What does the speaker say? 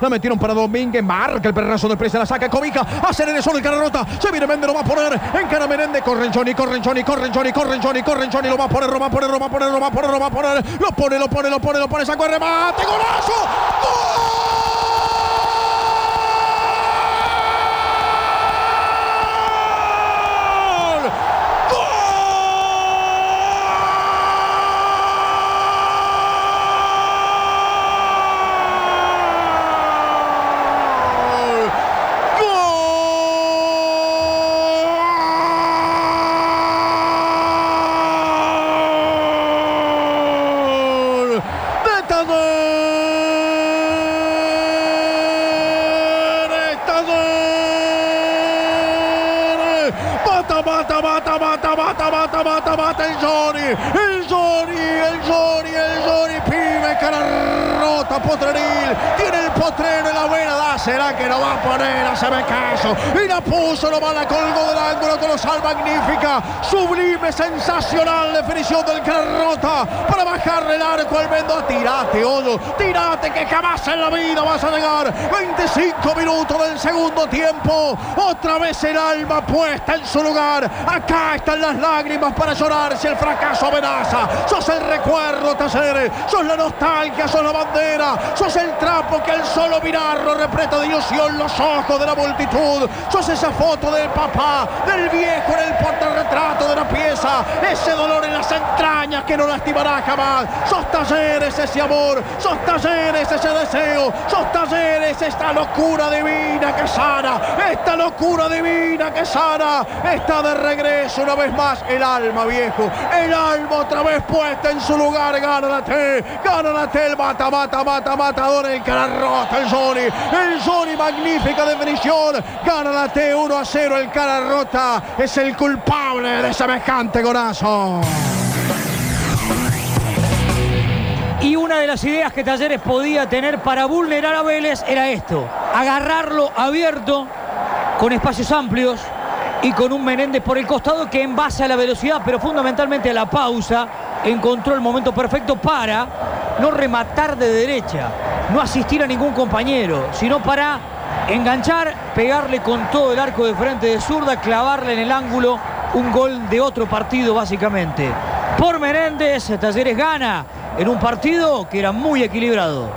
La metieron para Domínguez. Marca el perrazo de presa. La saca Comica. Hace en el solo el Carrota. Se viene Méndez. Lo va a poner en cara Menéndez. Corren Johnny, corren Johnny, corren Johnny, corren Johnny, corren Johnny. Lo va a poner, lo va a poner, lo va a poner, lo va a poner, lo va a poner. Lo pone, lo pone, lo pone, lo pone. Sacó el remate. ¡Golazo! Mata, mata, mata, mata, mata, mata, mata el Johnny, el Johnny, el Johnny, el Johnny, cara rota, potreril, tiene el potrero en la buena, da, será que no va a poner, hacerme caso, y la puso, va, la colgó del ángulo, colosal, magnífica, sublime, sensacional definición del Carrota. Para bajarle el arco al Mendoza, tirate, Odo, tirate, que jamás en la vida vas a llegar, 25 minutos del segundo tiempo, otra vez el alma puesta en su lugar, Acá están las lágrimas para llorar si el fracaso amenaza. Sos el recuerdo, Taceres. Sos la nostalgia, sos la bandera. Sos el trapo que al solo mirarlo repleta de ilusión los ojos de la multitud. Sos esa foto del papá, del viejo en el portarretrato de la Ese dolor en las entrañas que no lastimará jamás. Sos Talleres ese amor. Sos Talleres ese deseo. Sos Talleres esta locura divina que sana. Esta locura divina que sana. Esta de regreso una vez más el alma, viejo. El alma otra vez puesta en su lugar. La T. El mata, mata, mata, matador. El cara rota. El Johnny. El Johnny. Magnífica definición. T. 1 a 0. El cara rota. Es el culpable de semejante golazo. Y una de las ideas que Talleres podía tener para vulnerar a Vélez era esto. Agarrarlo abierto, con espacios amplios, y con un Menéndez por el costado que en base a la velocidad, pero fundamentalmente a la pausa, encontró el momento perfecto para no rematar de derecha, no asistir a ningún compañero, sino para enganchar, pegarle con todo el arco de frente de zurda, clavarle en el ángulo un gol de otro partido básicamente. Por Menéndez, Talleres gana en un partido que era muy equilibrado.